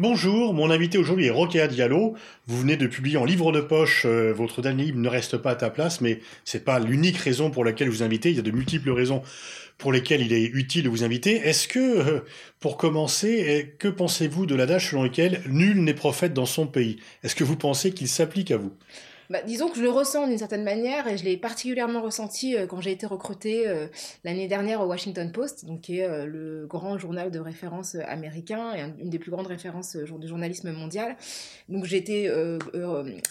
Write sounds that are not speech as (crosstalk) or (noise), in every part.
Bonjour, mon invité aujourd'hui est Rokéa Diallo. Vous venez de publier en livre de poche euh, votre dernier livre Ne reste pas à ta place, mais c'est pas l'unique raison pour laquelle vous invitez. Il y a de multiples raisons pour lesquelles il est utile de vous inviter. Est-ce que, euh, pour commencer, que pensez-vous de l'adage selon lequel nul n'est prophète dans son pays Est-ce que vous pensez qu'il s'applique à vous? Bah, disons que je le ressens d'une certaine manière et je l'ai particulièrement ressenti euh, quand j'ai été recrutée euh, l'année dernière au Washington Post, donc qui est euh, le grand journal de référence américain et une des plus grandes références du journalisme mondial. Donc j'ai été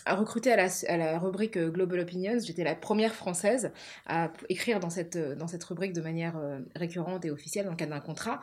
recrutée à la, à la rubrique Global Opinions. J'étais la première française à écrire dans cette, dans cette rubrique de manière récurrente et officielle dans le cadre d'un contrat.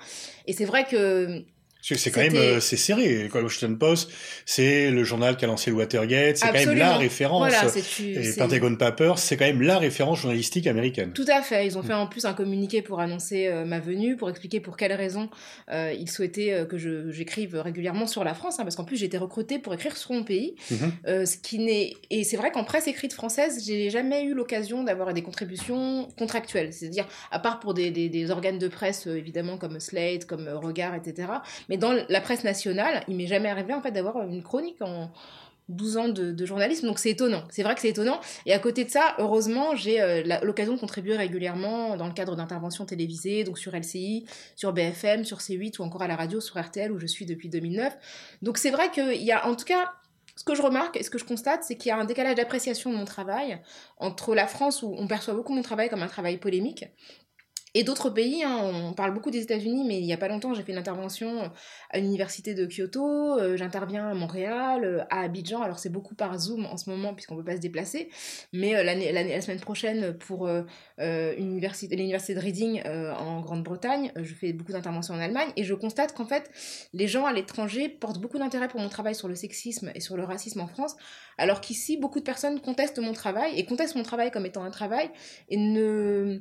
Et c'est vrai que c'est quand même euh, c'est serré. Le Washington Post, c'est le journal qui a lancé le Watergate, c'est quand même la référence. Voilà, et Pentagon Papers, c'est quand même la référence journalistique américaine. Tout à fait. Ils ont fait en plus un communiqué pour annoncer euh, ma venue, pour expliquer pour quelles raisons euh, ils souhaitaient que j'écrive régulièrement sur la France, hein, parce qu'en plus j'ai été recrutée pour écrire sur mon pays. Mhm. ce qui n'est et c'est vrai qu'en presse écrite française, j'ai jamais eu l'occasion d'avoir des contributions contractuelles, c'est-à-dire à part pour des, des, des organes de presse évidemment comme Slate, comme Regard, etc. Mais mais dans la presse nationale, il m'est jamais arrivé en fait d'avoir une chronique en 12 ans de, journalisme, donc c'est étonnant. C'est vrai que c'est étonnant. Et à côté de ça, heureusement, j'ai euh, l'occasion de contribuer régulièrement dans le cadre d'interventions télévisées, donc sur LCI, sur BFM, sur C8 ou encore à la radio sur RTL où je suis depuis 2009. Donc c'est vrai qu'il y a en tout cas ce que je remarque et ce que je constate, c'est qu'il y a un décalage d'appréciation de mon travail entre la France où on perçoit beaucoup mon travail comme un travail polémique et d'autres pays, hein, on parle beaucoup des États-Unis, mais il n'y a pas longtemps, j'ai fait une intervention à l'université de Kyoto, euh, j'interviens à Montréal, euh, à Abidjan, alors c'est beaucoup par Zoom en ce moment puisqu'on ne peut pas se déplacer, mais euh, la semaine prochaine pour l'université de Reading en Grande-Bretagne, je fais beaucoup d'interventions en Allemagne. Et je constate qu'en fait, les gens à l'étranger portent beaucoup d'intérêt pour mon travail sur le sexisme et sur le racisme en France, alors qu'ici, beaucoup de personnes contestent mon travail et contestent mon travail comme étant un travail et ne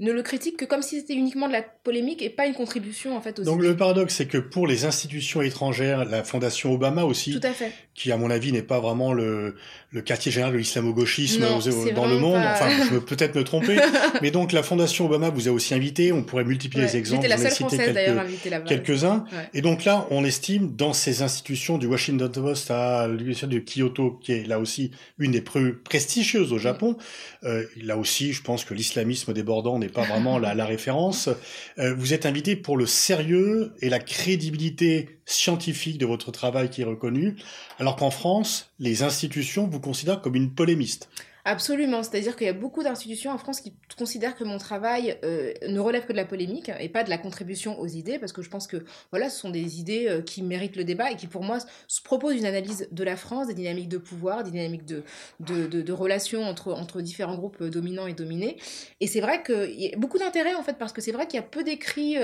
ne le critique que comme si c'était uniquement de la polémique et pas une contribution en fait aux Donc le paradoxe c'est que pour les institutions étrangères, la fondation Obama aussi, Tout à fait. qui à mon avis n'est pas vraiment le, le quartier général de l'islamo-gauchisme dans le monde, enfin je peux (laughs) peut-être me tromper, mais donc la fondation Obama vous a aussi invité, on pourrait multiplier les exemples, la seule française d'ailleurs invitée là-bas. Quelques-uns, et donc là on estime dans ces institutions du Washington Post à l'université de Kyoto, qui est là aussi une des plus prestigieuses au Japon, euh, là aussi je pense que l'islamisme débordant n'est pas vraiment la, la référence. Euh, vous êtes invité pour le sérieux et la crédibilité scientifique de votre travail qui est reconnu, alors qu'en France, les institutions vous considèrent comme une polémiste. Absolument, c'est-à-dire qu'il y a beaucoup d'institutions en France qui considèrent que mon travail euh, ne relève que de la polémique et pas de la contribution aux idées, parce que je pense que voilà, ce sont des idées euh, qui méritent le débat et qui pour moi se proposent une analyse de la France, des dynamiques de pouvoir, des dynamiques de, de, de, relations entre, entre différents groupes euh, dominants et dominés. Et c'est vrai qu'il y a beaucoup d'intérêt en fait, parce que c'est vrai qu'il y a peu d'écrits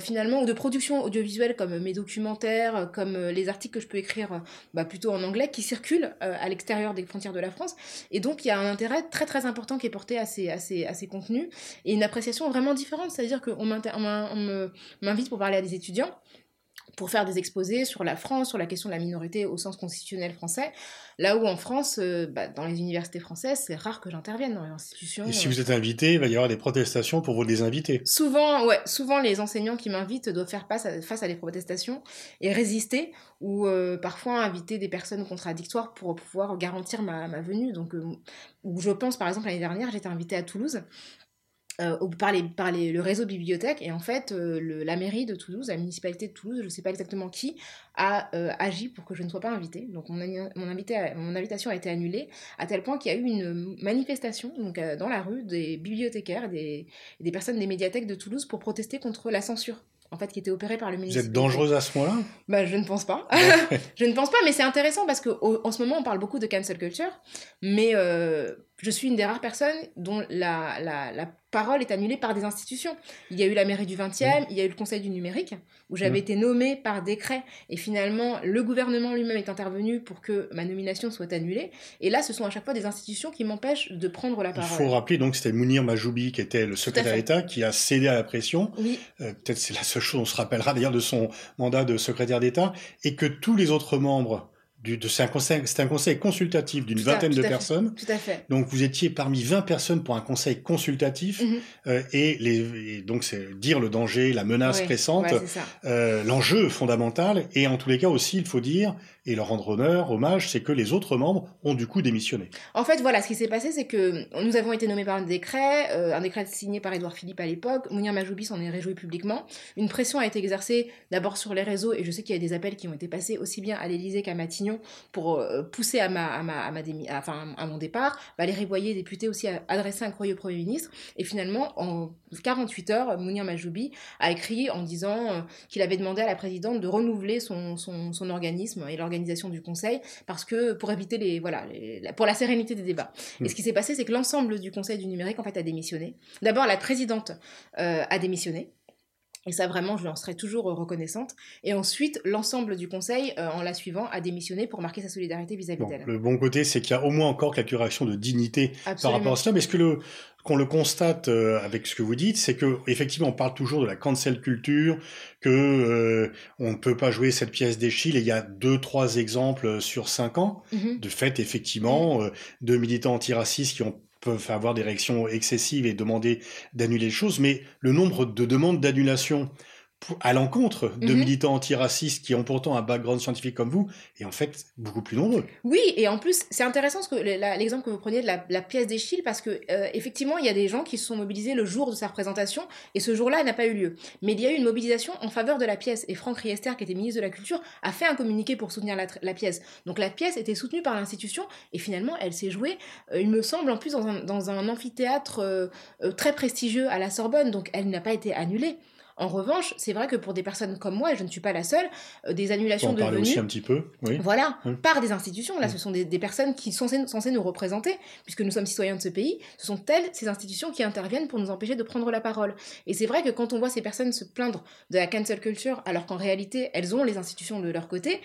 finalement ou de productions audiovisuelles comme mes documentaires, comme les articles que je peux écrire bah, plutôt en anglais qui circulent à l'extérieur des frontières de la France. Et donc il y a un intérêt très très important qui est porté à ces, à ces, à ces contenus et une appréciation vraiment différente. C'est-à-dire qu'on m'invite pour parler à des étudiants pour faire des exposés sur la France, sur la question de la minorité au sens constitutionnel français, là où en France, euh, bah, dans les universités françaises, c'est rare que j'intervienne dans les institutions. Et si vous êtes invité, il va y avoir des protestations pour vous désinviter. Souvent, ouais, souvent les enseignants qui m'invitent doivent faire face à, face à des protestations et résister, ou euh, parfois inviter des personnes contradictoires pour pouvoir garantir ma, ma venue. Donc, euh, je pense par exemple l'année dernière, j'étais invitée à Toulouse euh, par, par le réseau bibliothèque. Et en fait, euh, la mairie de Toulouse, la municipalité de Toulouse, je ne sais pas exactement qui, a euh, agi pour que je ne sois pas invitée. Donc mon, mon, invité, mon invitation a été annulée, à tel point qu'il y a eu une manifestation donc, dans la rue des bibliothécaires et des, personnes des médiathèques de Toulouse pour protester contre la censure en fait, qui était opérée par le ministère. Vous êtes dangereuse à ce moment-là? Bah, Je ne pense pas. (laughs) je ne pense pas, mais c'est intéressant parce qu'en ce moment, on parle beaucoup de cancel culture, mais je suis une des rares personnes dont la, la, la, parole est annulée par des institutions. Il y a eu la mairie du 20e, il y a eu le Conseil du numérique, où j'avais été nommée par décret, et finalement, le gouvernement lui-même est intervenu pour que ma nomination soit annulée. Et là, ce sont à chaque fois des institutions qui m'empêchent de prendre la parole. Il faut rappeler, donc, c'était Mounir Majoubi, qui était le secrétaire d'État, qui a cédé à la pression. Oui. Euh, Peut-être c'est la seule chose, on se rappellera d'ailleurs de son mandat de secrétaire d'État, et que tous les autres membres c'est un conseil, un conseil consultatif d'une vingtaine de personnes. Tout à fait. Donc vous étiez parmi 20 personnes pour un conseil consultatif mhm. euh, et, les, donc c'est dire le danger, la menace pressante, euh, l'enjeu fondamental et en tous les cas aussi il faut dire et leur rendre honneur, hommage, c'est que les autres membres ont du coup démissionné. En fait, voilà, ce qui s'est passé, c'est que nous avons été nommés par un décret, euh, un décret signé par Édouard Philippe à l'époque. Mounir Majoubi s'en est réjoui publiquement. Une pression a été exercée d'abord sur les réseaux, et je sais qu'il y a des appels qui ont été passés aussi bien à l'Élysée qu'à Matignon pour euh, pousser à, ma, à, ma, à, ma enfin, à mon départ. Valérie Boyer, députée, aussi a adressé un courrier au Premier ministre. Et finalement, en 48 heures, Mounir Majoubi a écrit en disant euh, qu'il avait demandé à la présidente de renouveler son, son, son organisme et leur organisation du Conseil, parce que pour éviter les, voilà, pour la sérénité des débats. Et ce qui s'est passé, c'est que l'ensemble du Conseil du numérique, en fait, a démissionné. D'abord, la présidente euh, a démissionné. Et ça, vraiment, je lui en serai toujours reconnaissante. Et ensuite, l'ensemble du Conseil, euh, en la suivant, a démissionné pour marquer sa solidarité vis-à-vis d'elle. Le bon côté, c'est qu'il y a au moins encore quelques réactions de dignité par rapport à cela. Mais est-ce que le, qu'on le constate euh, avec ce que vous dites, c'est que effectivement on parle toujours de la cancel culture, que euh, on ne peut pas jouer cette pièce d'Echille. Et il y a deux trois exemples sur cinq ans mm-hmm. de fait effectivement mm-hmm. de militants antiracistes qui ont peuvent avoir des réactions excessives et demander d'annuler les choses, mais le nombre de demandes d'annulation à l'encontre de mhm. militants antiracistes qui ont pourtant un background scientifique comme vous est en fait beaucoup plus nombreux. Oui, et en plus, c'est intéressant l'exemple que vous preniez de la, pièce d'Echille parce que euh, effectivement, il y a des gens qui se sont mobilisés le jour de sa représentation et ce jour-là n'a pas eu lieu. Mais il y a eu une mobilisation en faveur de la pièce et Franck Riester, qui était ministre de la Culture, a fait un communiqué pour soutenir la, pièce. Donc la pièce était soutenue par l'institution et finalement, elle s'est jouée, euh, il me semble, en plus dans un, dans un amphithéâtre euh, très prestigieux à la Sorbonne, donc elle n'a pas été annulée. En revanche, c'est vrai que pour des personnes comme moi, et je ne suis pas la seule, euh, des annulations de venues... aussi un petit peu, oui. Voilà, par des institutions. Là, ce sont des, personnes qui sont censées, nous représenter, puisque nous sommes citoyens de ce pays. Ce sont elles, ces institutions, qui interviennent pour nous empêcher de prendre la parole. Et c'est vrai que quand on voit ces personnes se plaindre de la cancel culture, alors qu'en réalité, elles ont les institutions de leur côté,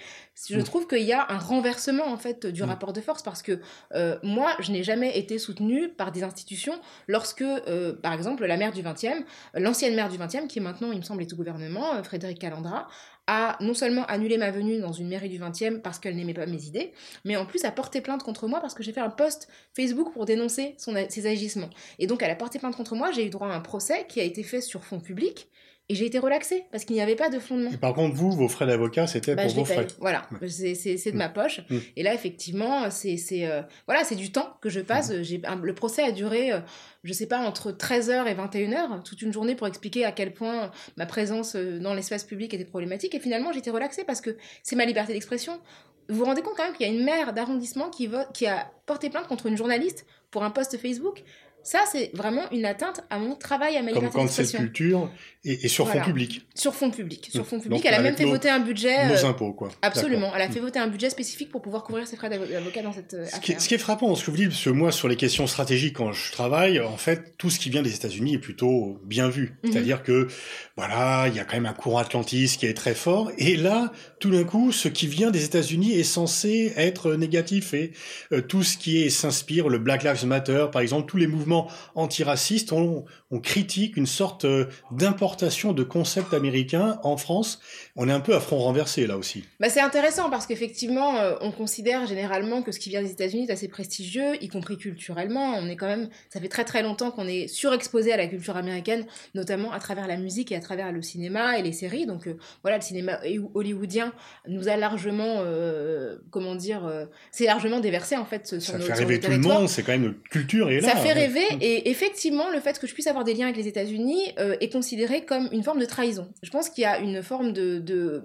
je mm. trouve qu'il y a un renversement, en fait, du mm. rapport de force, parce que euh, moi, je n'ai jamais été soutenue par des institutions lorsque, euh, par exemple, la maire du 20e, l'ancienne maire du 20e, qui est maintenant il me semble, est au gouvernement, euh, Frédéric Calandra, a non seulement annulé ma venue dans une mairie du 20e parce qu'elle n'aimait pas mes idées, mais en plus a porté plainte contre moi parce que j'ai fait un post Facebook pour dénoncer ses agissements. Et donc elle a porté plainte contre moi, j'ai eu droit à un procès qui a été fait sur fonds publics, et j'ai été relaxée parce qu'il n'y avait pas de fondement. Et par contre, vous, vos frais d'avocat, c'était bah, pour vos frais. Voilà, c'est de mm. ma poche. Mm. Et là, effectivement, c'est euh, voilà, c'est du temps que je passe. Mm. J'ai Le procès a duré, euh, je sais pas, entre 13h et 21h, toute une journée pour expliquer à quel point ma présence euh, dans l'espace public était problématique. Et finalement, j'étais relaxée parce que c'est ma liberté d'expression. Vous vous rendez compte quand même qu'il y a une maire d'arrondissement qui, qui a porté plainte contre une journaliste pour un post Facebook ça, c'est vraiment une atteinte à mon travail, à ma liberté Comme quand culture et, sur fonds publics. Sur fonds publics. Sur fonds publics. elle a même fait voter un budget. Nos euh, impôts, quoi. Absolument. Elle a fait voter un budget spécifique pour pouvoir couvrir ses frais d'avocat dans cette euh, ce Qui est, ce qui est frappant ce que vous dites, parce que moi, sur les questions stratégiques, quand je travaille, en fait, tout ce qui vient des États-Unis est plutôt bien vu. Mhm. C'est-à-dire que, voilà, il y a quand même un courant atlantiste qui est très fort. Et là, tout d'un coup, ce qui vient des États-Unis est censé être négatif. Et euh, tout ce qui est s'inspire, le Black Lives Matter, par exemple, tous les mouvements antiraciste, on, on critique une sorte euh, d'importation de concepts américains en France. On est un peu à front renversé là aussi. Bah c'est intéressant parce qu'effectivement, euh, on considère généralement que ce qui vient des États-Unis est assez prestigieux, y compris culturellement. On est quand même, ça fait très très longtemps qu'on est surexposé à la culture américaine, notamment à travers la musique et à travers le cinéma et les séries. Donc euh, voilà, le cinéma hollywoodien nous a largement, comment dire, c'est largement déversé en fait sur Ça fait rêver tout le monde. C'est quand même une culture et là. Ça fait rêver et effectivement, le fait que je puisse avoir des liens avec les États-Unis euh, est considéré comme une forme de trahison. Je pense qu'il y a une forme de,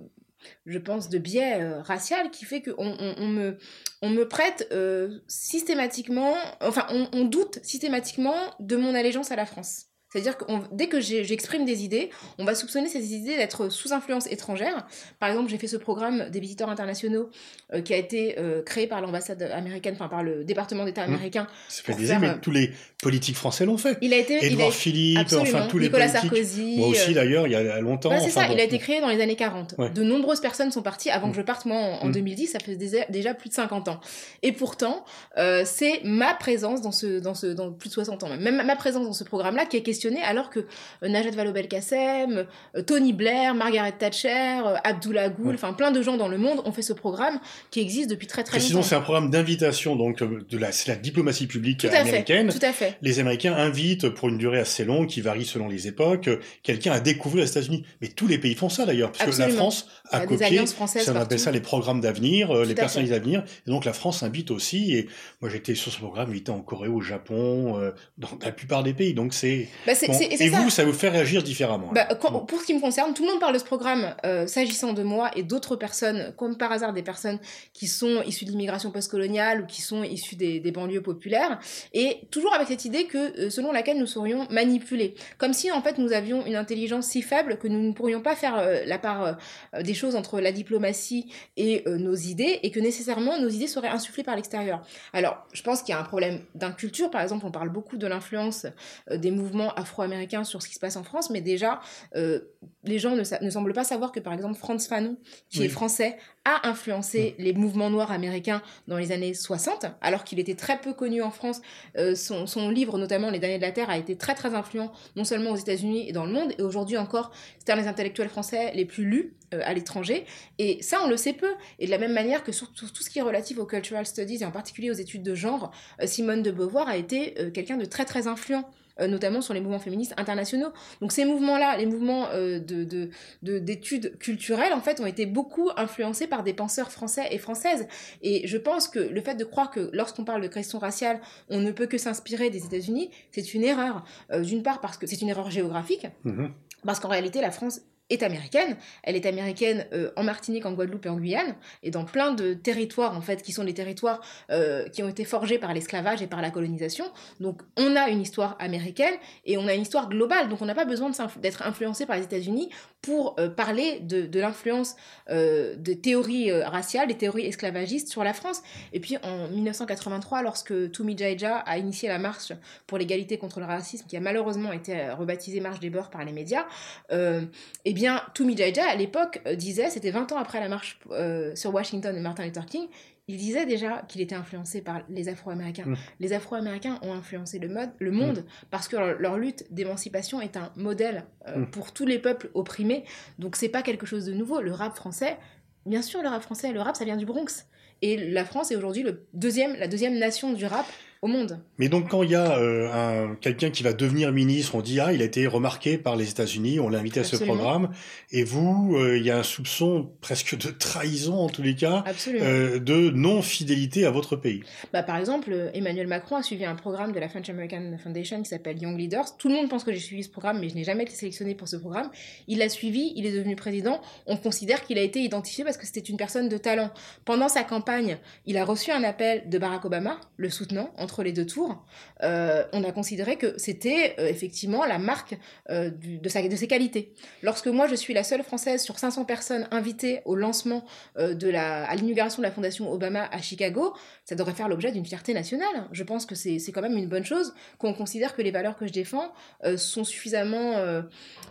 je pense, de biais euh, racial qui fait qu'on on, me, on me prête euh, systématiquement, enfin, on, doute systématiquement de mon allégeance à la France. C'est-à-dire que dès que j'exprime des idées, on va soupçonner ces idées d'être sous influence étrangère. Par exemple, j'ai fait ce programme des visiteurs internationaux euh, qui a été euh, créé par l'ambassade américaine, enfin par le département d'État mmh. américain. Ça fait des années, mais tous les politiques français l'ont fait. Il a été. Edouard Philippe, enfin tous Nicolas les politiques. Sarkozy. Moi aussi euh, d'ailleurs, il y a longtemps. c'est ça, il a été créé dans les années 40. De nombreuses personnes sont parties avant que mmh. je parte moi en, 2010, mmh. ça fait déjà plus de 50 ans. Et pourtant, c'est ma présence dans ce, dans ce, dans plus de 60 ans même ma présence dans ce programme-là qui est question questionner, alors que Najat Vallaud-Belkacem, Tony Blair, Margaret Thatcher, Abdullah Gül, enfin plein de gens dans le monde ont fait ce programme qui existe depuis très très longtemps. c'est un programme d'invitation, donc de la, c'est la diplomatie publique américaine. tout à fait. Les Américains invitent pour une durée assez longue, qui varie selon les époques, quelqu'un à découvrir les États-Unis. Mais tous les pays font ça d'ailleurs, parce que la France a copié, ça on appelle ça les programmes d'avenir, euh, les personnalités d'avenir. Et donc la France invite aussi, et moi j'étais sur ce programme invité en Corée, au Japon, euh, dans la plupart des pays. Donc c'est. Bah, et vous, ça vous fait réagir différemment. Bah, pour ce qui me concerne, tout le monde parle de ce programme euh, s'agissant de moi et d'autres personnes, comme par hasard des personnes qui sont issues de l'immigration postcoloniale ou qui sont issues des, des, banlieues populaires, et toujours avec cette idée que selon laquelle nous serions manipulés, comme si en fait nous avions une intelligence si faible que nous ne pourrions pas faire la part des choses entre la diplomatie et nos idées, et que nécessairement nos idées seraient insufflées par l'extérieur. Alors, je pense qu'il y a un problème d'inculture, par exemple, on parle beaucoup de l'influence euh, des mouvements afro-américains sur ce qui se passe en France, mais déjà, euh, les gens ne, ne, semblent pas savoir que, par exemple, Franz Fanon, qui est français, a influencé mm. les mouvements noirs américains dans les années 60, alors qu'il était très peu connu en France. Euh, son, son, livre, notamment Les derniers de la Terre, a été très très influent, non seulement aux États-Unis et dans le monde, et aujourd'hui encore, c'est un des intellectuels français les plus lus à l'étranger. Et ça, on le sait peu. Et de la même manière que sur, tout ce qui est relatif aux cultural studies, et en particulier aux études de genre, Simone de Beauvoir a été quelqu'un de très très influent euh, notamment sur les mouvements féministes internationaux. Donc ces mouvements-là, les mouvements euh, de, d'études culturelles, en fait, ont été beaucoup influencés par des penseurs français et françaises. Et je pense que le fait de croire que lorsqu'on parle de question raciale, on ne peut que s'inspirer des États-Unis, c'est une erreur. Euh, d'une part parce que c'est une erreur géographique. Mmh parce qu'en réalité, la France est américaine. Elle est américaine euh, en Martinique, en Guadeloupe et en Guyane, et dans plein de territoires, en fait, qui sont des territoires euh, qui ont été forgés par l'esclavage et par la colonisation. Donc, on a une histoire américaine et on a une histoire globale. Donc, on n'a pas besoin d'être influencé par les États-Unis pour euh, parler de, de l'influence des théories raciales, des théories esclavagistes sur la France. Et puis, en 1983, lorsque Tumi Jaija a initié la marche pour l'égalité contre le racisme, qui a malheureusement été rebaptisée Marche des Beurs par les médias, eh bien, Toumi Jaija, à l'époque, euh, disait, c'était 20 ans après la marche euh, sur Washington de Martin Luther King, il disait déjà qu'il était influencé par les Afro-Américains. Mm. Les Afro-Américains ont influencé le, mode, le monde mm. parce que leur, lutte d'émancipation est un modèle euh, mm. pour tous les peuples opprimés. Donc c'est pas quelque chose de nouveau. Le rap français, bien sûr, le rap français, le rap ça vient du Bronx. Et la France est aujourd'hui le deuxième, la deuxième nation du rap au monde. Mais donc quand il y a euh, quelqu'un qui va devenir ministre, on dit ah il a été remarqué par les États-Unis, on l'a invité à ce programme, et vous euh, il y a un soupçon presque de trahison en tous les cas, euh, de non fidélité à votre pays. Bah par exemple Emmanuel Macron a suivi un programme de la French American Foundation qui s'appelle Young Leaders. Tout le monde pense que j'ai suivi ce programme, mais je n'ai jamais été sélectionné pour ce programme. Il l'a suivi, il est devenu président. On considère qu'il a été identifié parce que c'était une personne de talent. Pendant sa campagne, il a reçu un appel de Barack Obama, le soutenant entre les deux tours, euh, on a considéré que c'était euh, effectivement la marque euh, de, sa, de ses qualités. Lorsque moi, je suis la seule Française sur 500 personnes invitées au lancement de la, à l'inauguration de la Fondation Obama à Chicago, ça devrait faire l'objet d'une fierté nationale. Je pense que c'est quand même une bonne chose qu'on considère que les valeurs que je défends sont suffisamment,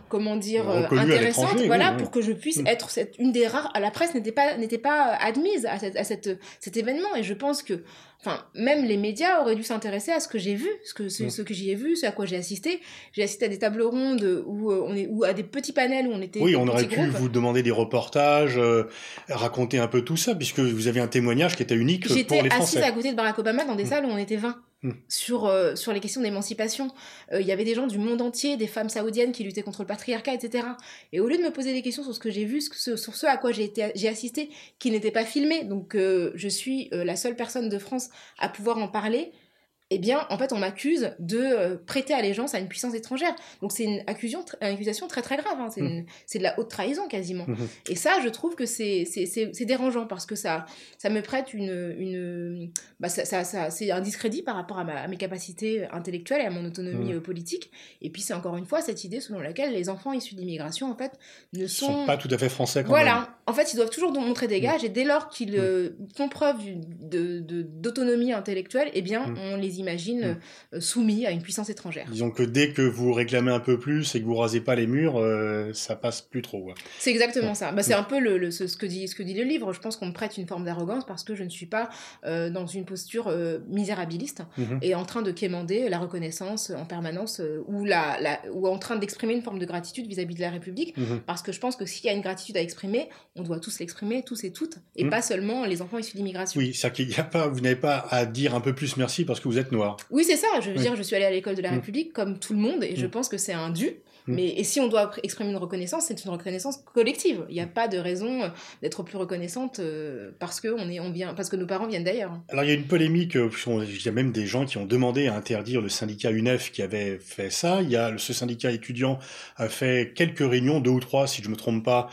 comment dire, intéressantes, voilà, pour que je puisse mm. être cette, une des rares. La presse n'était pas, pas admise à, cette, à cette, cet événement, et je pense que enfin, même les médias auraient dû s'intéresser à ce que j'ai vu, ce que, ce, que j'y ai vu, ce à quoi j'ai assisté. J'ai assisté à des tables rondes où euh, on est, ou à des petits panels où on était. Oui, on aurait pu vous demander des reportages, euh, raconter un peu tout ça, puisque vous avez un témoignage qui était unique pour les Français. J'étais assise à côté de Barack Obama dans des mm. salles où on était 20. Hmm. sur, euh, sur les questions d'émancipation. Euh, il y avait des gens du monde entier, des femmes saoudiennes qui luttaient contre le patriarcat, etc. Et au lieu de me poser des questions sur ce que j'ai vu, sur ce à quoi j'ai assisté, qui n'était pas filmé, donc euh, je suis la seule personne de France à pouvoir en parler, eh bien, en fait, on m'accuse de euh, prêter allégeance à une puissance étrangère. Donc, c'est une accusation, accusation très très grave. Hein. Mmh. C'est de la haute trahison quasiment. Mmh. Et ça, je trouve que c'est dérangeant parce que ça, ça me prête une. une bah, ça, ça, c'est un discrédit par rapport à, mes capacités intellectuelles et à mon autonomie mmh. euh, politique. Et puis, c'est encore une fois cette idée selon laquelle les enfants issus d'immigration, en fait, ne sont... sont. pas tout à fait français quand voilà. En fait, ils doivent toujours montrer des gages et dès lors qu'ils euh, font preuve d'autonomie intellectuelle, eh bien, on les imaginent mm. soumis à une puissance étrangère. Disons que dès que vous réclamez un peu plus et que vous rasez pas les murs, ça passe plus trop. C'est exactement ça. Bah, c'est un peu le, ce, que dit, ce que dit le livre. Je pense qu'on me prête une forme d'arrogance parce que je ne suis pas dans une posture misérabiliste mm-hmm. et en train de quémander la reconnaissance en permanence ou, la, ou en train d'exprimer une forme de gratitude vis-à-vis de la République. Mm-hmm. Parce que je pense que s'il y a une gratitude à exprimer, on doit tous l'exprimer, tous et toutes, et mm. pas seulement les enfants issus d'immigration. Oui, c'est qu'il n'y a pas, vous n'avez pas à dire un peu plus merci parce que vous êtes Oui, c'est ça. Je veux dire, je suis allée à l'école de la mm. République comme tout le monde, et je mm. pense que c'est un dû. Mm. Mais et si on doit exprimer une reconnaissance, c'est une reconnaissance collective. Il n'y a pas de raison euh, d'être plus reconnaissante euh, parce que on est, on vient, parce que nos parents viennent d'ailleurs. Alors il y a une polémique. Euh, il y a même des gens qui ont demandé à interdire le syndicat UNEF qui avait fait ça. Il y a ce syndicat étudiant a fait quelques réunions, deux ou trois si je me trompe pas,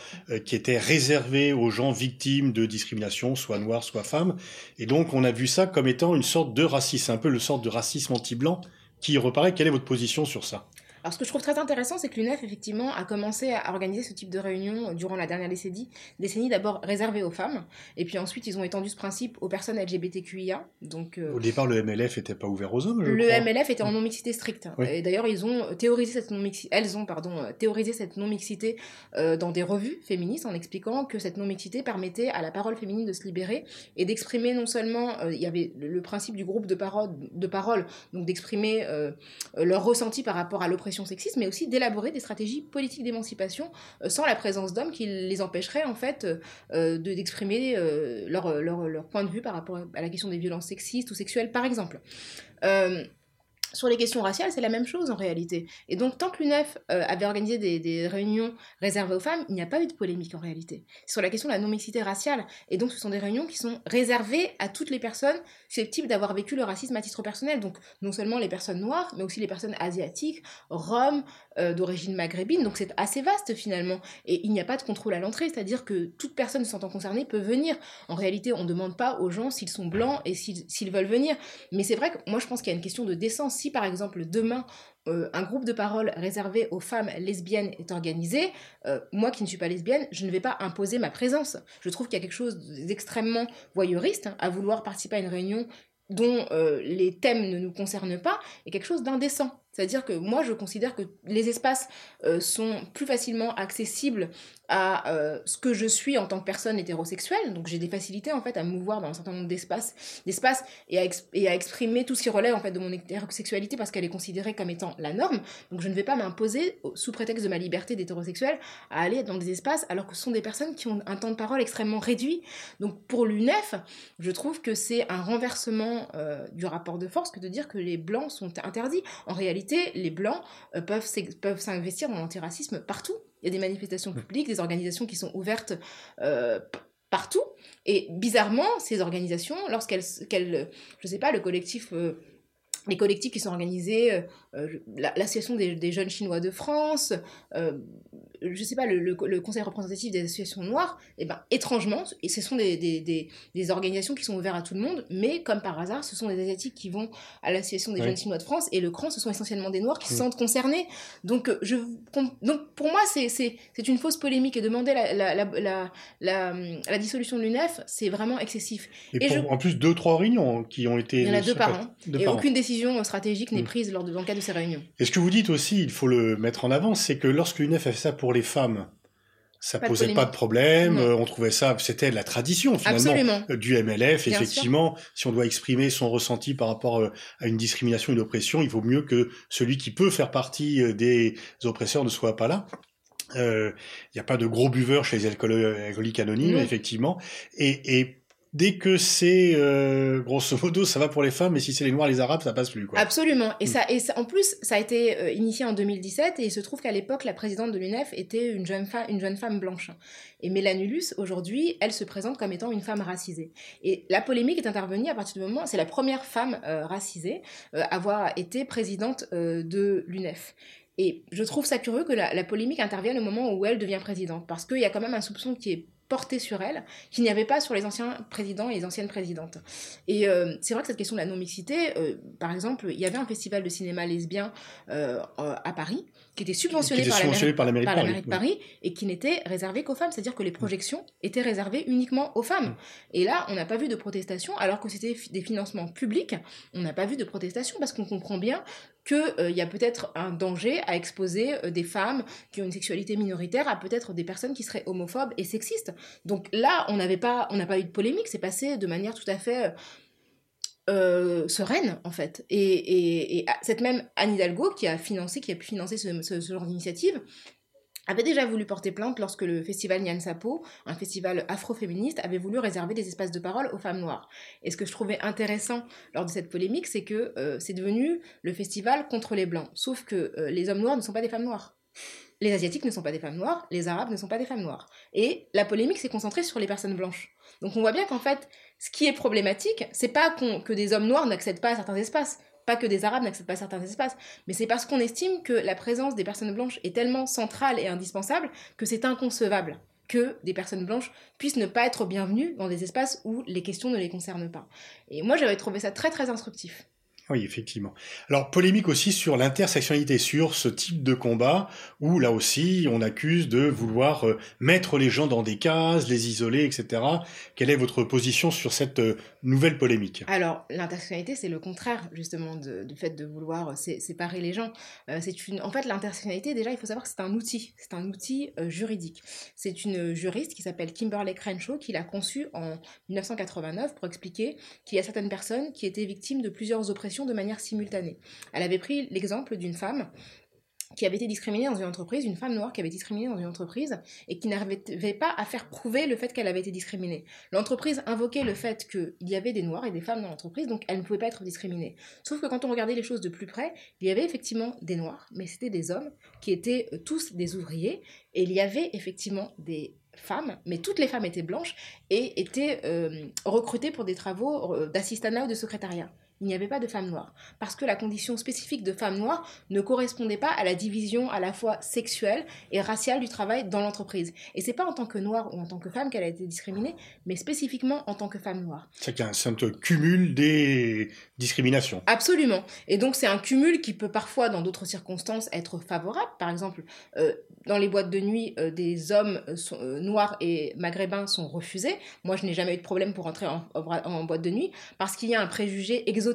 qui étaient réservées aux gens victimes de discrimination, soit noirs, soit femmes. Et donc on a vu ça comme étant une sorte de racisme, un peu le sorte de racisme anti-blanc qui reparaît. Quelle est votre position sur ça? Alors, ce que je trouve très intéressant, c'est que l'UNEF, effectivement, a commencé à organiser ce type de réunion durant la dernière décennie, décennie d'abord réservée aux femmes, et puis ensuite, ils ont étendu ce principe aux personnes LGBTQIA. Donc, euh, Au départ, le MLF n'était pas ouvert aux hommes, je Le MLF était en non-mixité stricte. Et d'ailleurs, ils ont théorisé cette non-mixité, elles ont, pardon, théorisé cette non-mixité euh, dans des revues féministes en expliquant que cette non-mixité permettait à la parole féminine de se libérer et d'exprimer non seulement, euh, il y avait le, principe du groupe de parole, de parole donc d'exprimer leur ressenti par rapport à l'oppression sexiste, mais aussi d'élaborer des stratégies politiques d'émancipation euh, sans la présence d'hommes qui les empêcheraient en fait euh, d'exprimer euh, leur, leur, leur, point de vue par rapport à la question des violences sexistes ou sexuelles, par exemple. Sur les questions raciales, c'est la même chose en réalité. Et donc, tant que l'UNEF euh, avait organisé des, réunions réservées aux femmes, il n'y a pas eu de polémique en réalité. Sur la question de la non-mixité raciale. Et donc, ce sont des réunions qui sont réservées à toutes les personnes susceptibles d'avoir vécu le racisme à titre personnel. Donc, non seulement les personnes noires, mais aussi les personnes asiatiques, roms, euh, d'origine maghrébine. Donc, c'est assez vaste finalement. Et il n'y a pas de contrôle à l'entrée, c'est-à-dire que toute personne se sentant concernée peut venir. En réalité, on ne demande pas aux gens s'ils sont blancs et s'ils veulent venir. Mais c'est vrai que moi, je pense qu'il y a une question de décence si par exemple demain euh, un groupe de parole réservé aux femmes lesbiennes est organisé, euh, moi qui ne suis pas lesbienne, je ne vais pas imposer ma présence. Je trouve qu'il y a quelque chose d'extrêmement voyeuriste hein, à vouloir participer à une réunion dont euh, les thèmes ne nous concernent pas et quelque chose d'indécent. C'est-à-dire que moi, je considère que les espaces sont plus facilement accessibles à euh, ce que je suis en tant que personne hétérosexuelle. Donc j'ai des facilités en fait à me mouvoir dans un certain nombre d'espaces, d'espaces et, à et à exprimer tout ce qui relève en fait de mon hétérosexualité parce qu'elle est considérée comme étant la norme. Donc je ne vais pas m'imposer sous prétexte de ma liberté d'hétérosexuel à aller dans des espaces alors que ce sont des personnes qui ont un temps de parole extrêmement réduit. Donc pour l'UNEF, je trouve que c'est un renversement euh, du rapport de force que de dire que les blancs sont interdits. En réalité, les blancs euh, peuvent peuvent s'investir dans l'antiracisme partout il y a des manifestations mmh. publiques, des organisations qui sont ouvertes euh, partout. Et bizarrement, ces organisations, lorsqu'elles, je sais pas, le collectif... Euh, les collectifs qui sont organisés, euh, euh, l'association des, jeunes chinois de France, euh, je sais pas, le, conseil représentatif des associations noires, et eh ben étrangement, et ce sont des, des, organisations qui sont ouvertes à tout le monde, mais comme par hasard, ce sont des asiatiques qui vont à l'association des jeunes chinois de France, et le CRAN, ce sont essentiellement des noirs qui se mm. sentent concernés. Donc, je, donc pour moi, c'est une fausse polémique, et demander la, la, la, la dissolution de l'UNEF, c'est vraiment excessif. Et, en plus, deux, trois réunions qui ont été... Il y en a deux par an, et aucune décision stratégique n'est mm. prise lors de, dans le cadre de ces réunions. Et ce que vous dites aussi, il faut le mettre en avant, c'est que lorsque l'UNEF a fait ça pour les femmes, ça ne posait pas de problème. Euh, on trouvait ça, c'était la tradition finalement euh, du MLF. effectivement, si on doit exprimer son ressenti par rapport euh, à une discrimination, une oppression, il vaut mieux que celui qui peut faire partie des oppresseurs ne soit pas là. Il n'y a pas de gros buveurs chez les alcooliques anonymes, effectivement. Et, et dès que c'est euh, grosso modo ça va pour les femmes mais si c'est les noirs les arabes ça passe plus quoi. Absolument et mm. ça et en plus ça a été euh, initié en 2017 et il se trouve qu'à l'époque la présidente de l'UNEF était une jeune femme une jeune femme blanche et Mélanulus aujourd'hui elle se présente comme étant une femme racisée et la polémique est intervenue à partir du moment c'est la première femme euh, racisée à avoir été présidente de l'UNEF et je trouve ça curieux que la, la, polémique intervienne au moment où elle devient présidente parce qu'il y a quand même un soupçon qui est portée sur elle qu'il n'y avait pas sur les anciens présidents et les anciennes présidentes. Et euh, c'est vrai que cette question de la non-mixité, euh, par exemple, il y avait un festival de cinéma lesbien euh, à Paris qui était subventionné, par, la mairie, de Paris, et qui n'était réservé qu'aux femmes. C'est-à-dire que les projections étaient réservées uniquement aux femmes. Mm. Et là, on n'a pas vu de protestation, alors que c'était des financements publics. On n'a pas vu de protestation parce qu'on comprend bien qu'il euh, y a peut-être un danger à exposer euh, des femmes qui ont une sexualité minoritaire à peut-être des personnes qui seraient homophobes et sexistes. Donc là, on n'avait pas, on n'a pas eu de polémique, c'est passé de manière tout à fait euh, sereine en fait. Et, cette même Anne Hidalgo qui a financé, qui a pu financer ce genre d'initiative, avait déjà voulu porter plainte lorsque le festival Nyan Sapo, un festival afroféministe, avait voulu réserver des espaces de parole aux femmes noires. Et ce que je trouvais intéressant lors de cette polémique, c'est que euh, c'est devenu le festival contre les blancs. Sauf que euh, les hommes noirs ne sont pas des femmes noires. Les asiatiques ne sont pas des femmes noires, les arabes ne sont pas des femmes noires. Et la polémique s'est concentrée sur les personnes blanches. Donc on voit bien qu'en fait, ce qui est problématique, c'est pas que des hommes noirs n'accèdent pas à certains espaces, pas que des Arabes n'accèdent pas certains espaces, mais c'est parce qu'on estime que la présence des personnes blanches est tellement centrale et indispensable que c'est inconcevable que des personnes blanches puissent ne pas être bienvenues dans des espaces où les questions ne les concernent pas. Et moi, j'avais trouvé ça très très instructif. Oui, effectivement. Alors, polémique aussi sur l'intersectionnalité, sur ce type de combat où, là aussi, on accuse de vouloir euh, mettre les gens dans des cases, les isoler, etc. Quelle est votre position sur cette euh, nouvelle polémique? Alors, l'intersectionnalité, c'est le contraire, justement, du fait de vouloir euh, séparer les gens. une... En fait, l'intersectionnalité, déjà, il faut savoir que c'est un outil. C'est un outil juridique. C'est une juriste qui s'appelle Kimberly Crenshaw qui l'a conçu en 1989 pour expliquer qu'il y a certaines personnes qui étaient victimes de plusieurs oppressions de manière simultanée. Elle avait pris l'exemple d'une femme qui avait été discriminée dans une entreprise, une femme noire qui avait été discriminée dans une entreprise et qui n'arrivait pas à faire prouver le fait qu'elle avait été discriminée. L'entreprise invoquait le fait qu'il y avait des noirs et des femmes dans l'entreprise, donc elle ne pouvait pas être discriminée. Sauf que quand on regardait les choses de plus près, il y avait effectivement des noirs, mais c'était des hommes qui étaient euh, tous des ouvriers et il y avait effectivement des femmes, mais toutes les femmes étaient blanches et étaient euh, recrutées pour des travaux euh, d'assistanat ou de secrétariat il n'y avait pas de femmes noires. Parce que la condition spécifique de femme noire ne correspondait pas à la division à la fois sexuelle et raciale du travail dans l'entreprise. Et c'est pas en tant que noire ou en tant que femme qu'elle a été discriminée, mais spécifiquement en tant que femme noire. C'est un simple cumul des discriminations. Absolument. Et donc c'est un cumul qui peut parfois, dans d'autres circonstances, être favorable. Par exemple, euh, dans les boîtes de nuit, euh, des hommes euh, noirs et maghrébins sont refusés. Moi, je n'ai jamais eu de problème pour entrer en, en boîte de nuit parce qu'il y a un préjugé exotique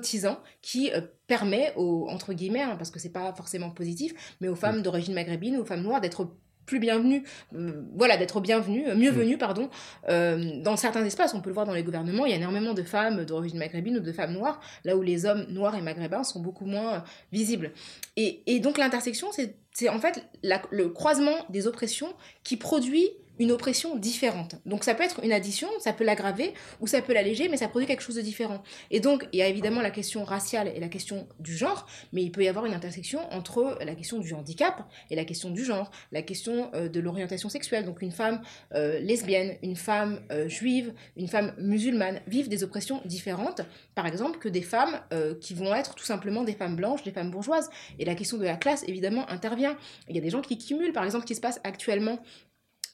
qui euh, permet aux, entre guillemets, hein, parce que c'est pas forcément positif, mais aux femmes d'origine maghrébine, aux femmes noires d'être plus bienvenues, euh, voilà, d'être bienvenues, euh, mieux venues, pardon, dans certains espaces. On peut le voir dans les gouvernements, il y a énormément de femmes d'origine maghrébine ou de femmes noires, là où les hommes noirs et maghrébins sont beaucoup moins visibles. Et, et, donc l'intersection, c'est en fait le croisement des oppressions qui produit une oppression différente. Donc ça peut être une addition, ça peut l'aggraver ou ça peut l'alléger, mais ça produit quelque chose de différent. Et donc il y a évidemment la question raciale et la question du genre, mais il peut y avoir une intersection entre la question du handicap et la question du genre, la question euh, de l'orientation sexuelle. Donc une femme euh, lesbienne, une femme euh, juive, une femme musulmane vivent des oppressions différentes, par exemple, que des femmes qui vont être tout simplement des femmes blanches, des femmes bourgeoises. Et la question de la classe, évidemment, intervient. Il y a des gens qui cumulent, par exemple, ce qui se passe actuellement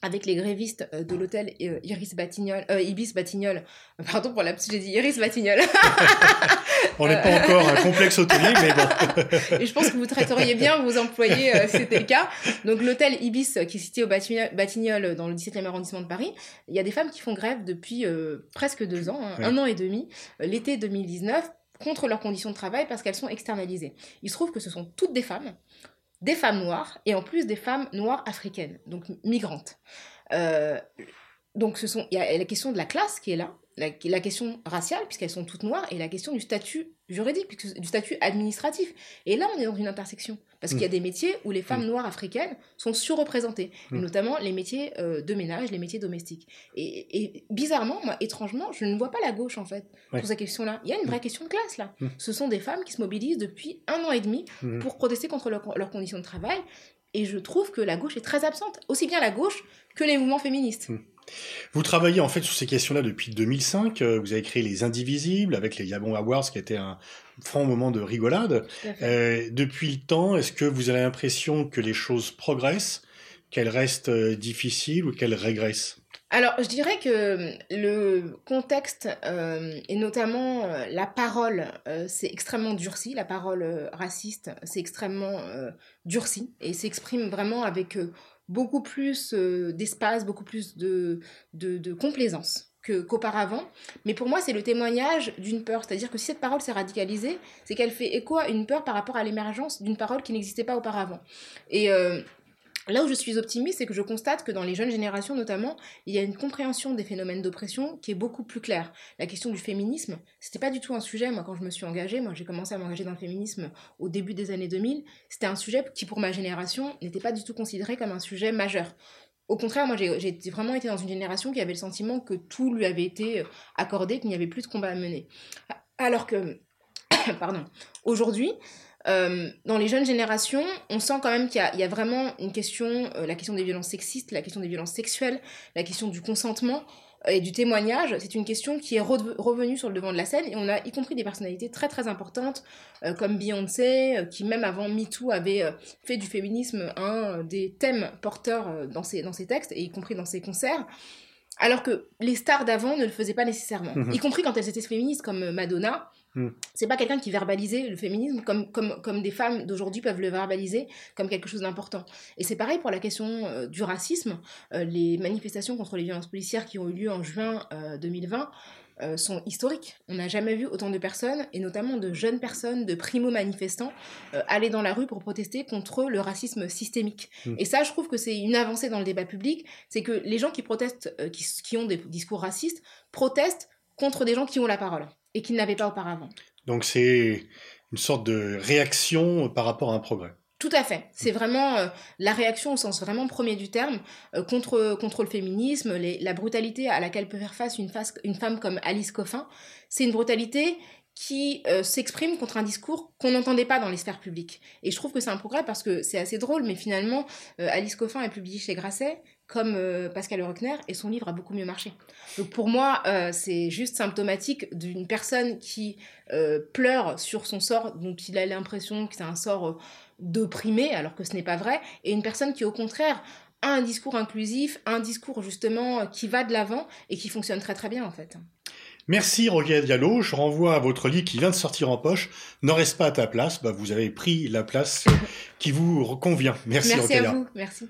avec les grévistes euh, de l'hôtel euh, Iris Batignol, euh, Ibis Batignol, pardon pour la j'ai dit Iris Batignol. (laughs) On n'est pas encore un complexe hôtelier, mais bon. (laughs) Et je pense que vous traiteriez bien vos employés c'était le cas. Donc l'hôtel Ibis qui est situé au Batignolles dans le 17e arrondissement de Paris, il y a des femmes qui font grève depuis presque deux ans, hein, un an et demi, l'été 2019, contre leurs conditions de travail parce qu'elles sont externalisées. Il se trouve que ce sont toutes des femmes des femmes noires et en plus des femmes noires africaines, donc migrantes. Euh, donc ce sont, il y a la question de la classe qui est là, la, question raciale, puisqu'elles sont toutes noires, et la question du statut juridique, du statut administratif. Et là, on est dans une intersection. Parce qu'il y a mm. des métiers où les femmes mm. noires africaines sont surreprésentées, mm. notamment les métiers euh, de ménage, les métiers domestiques. Et, bizarrement, moi, étrangement, je ne vois pas la gauche, en fait, pour cette question-là. Il y a une vraie question de classe, là. Ce sont des femmes qui se mobilisent depuis un an et demi pour protester contre leurs conditions de travail. Et je trouve que la gauche est très absente, aussi bien la gauche que les mouvements féministes. Vous travaillez en fait sur ces questions-là depuis 2005. Euh, vous avez créé les Indivisibles avec les Yabon Awards, qui était un franc moment de rigolade. Euh, depuis le temps, est-ce que vous avez l'impression que les choses progressent, qu'elles restent euh, difficiles ou qu'elles régressent? Alors, je dirais que le contexte euh, et notamment euh, la parole, euh, c'est extrêmement durci. La parole raciste, c'est extrêmement durci et s'exprime vraiment avec beaucoup plus d'espace, beaucoup plus de, de, complaisance qu'auparavant. Mais pour moi, c'est le témoignage d'une peur. C'est-à-dire que si cette parole s'est radicalisée, c'est qu'elle fait écho à une peur par rapport à l'émergence d'une parole qui n'existait pas auparavant. Et Là où je suis optimiste, c'est que je constate que dans les jeunes générations notamment, il y a une compréhension des phénomènes d'oppression qui est beaucoup plus claire. La question du féminisme, c'était pas du tout un sujet, moi quand je me suis engagée, moi j'ai commencé à m'engager dans le féminisme au début des années 2000, c'était un sujet qui pour ma génération n'était pas du tout considéré comme un sujet majeur. Au contraire, moi j'ai vraiment été dans une génération qui avait le sentiment que tout lui avait été accordé, qu'il n'y avait plus de combat à mener. Alors que, (coughs) pardon, aujourd'hui, euh, dans les jeunes générations, on sent quand même qu'il y, a vraiment une question, euh, la question des violences sexistes, la question des violences sexuelles, la question du consentement euh, et du témoignage. C'est une question qui est revenue sur le devant de la scène et on a y compris des personnalités très très importantes comme Beyoncé, qui même avant MeToo avait fait du féminisme un des thèmes porteurs dans ses, dans ses textes et y compris dans ses concerts. Alors que les stars d'avant ne le faisaient pas nécessairement, mhm. y compris quand elles étaient féministes comme Madonna Hmm. C'est pas quelqu'un qui verbalisait le féminisme comme, comme, comme des femmes d'aujourd'hui peuvent le verbaliser comme quelque chose d'important. Et c'est pareil pour la question euh, du racisme. Euh, les manifestations contre les violences policières qui ont eu lieu en juin 2020 euh, sont historiques. On n'a jamais vu autant de personnes, et notamment de jeunes personnes, de primo-manifestants, aller dans la rue pour protester contre le racisme systémique. Hmm. Et ça, je trouve que c'est une avancée dans le débat public, c'est que les gens qui protestent, qui, qui ont des discours racistes, protestent contre des gens qui ont la parole et qu'il n'avait pas auparavant. Donc c'est une sorte de réaction par rapport à un progrès. Tout à fait. C'est vraiment euh, la réaction au sens vraiment premier du terme euh, contre, contre le féminisme, la brutalité à laquelle peut faire face une, face, une femme comme Alice Coffin. C'est une brutalité qui euh, s'exprime contre un discours qu'on n'entendait pas dans les sphères publiques. Et je trouve que c'est un progrès parce que c'est assez drôle, mais finalement, Alice Coffin est publiée chez Grasset, comme euh, Pascal Bruckner, et son livre a beaucoup mieux marché. Donc pour moi, euh, c'est juste symptomatique d'une personne qui euh, pleure sur son sort, dont il a l'impression que c'est un sort d'opprimé, alors que ce n'est pas vrai, et une personne qui au contraire a un discours inclusif, un discours justement qui va de l'avant et qui fonctionne très très bien en fait. Merci Roger Diallo, je renvoie à votre livre qui vient de sortir en poche. Ne reste pas à ta place, bah, vous avez pris la place (laughs) qui vous convient. Merci, Merci à vous, merci.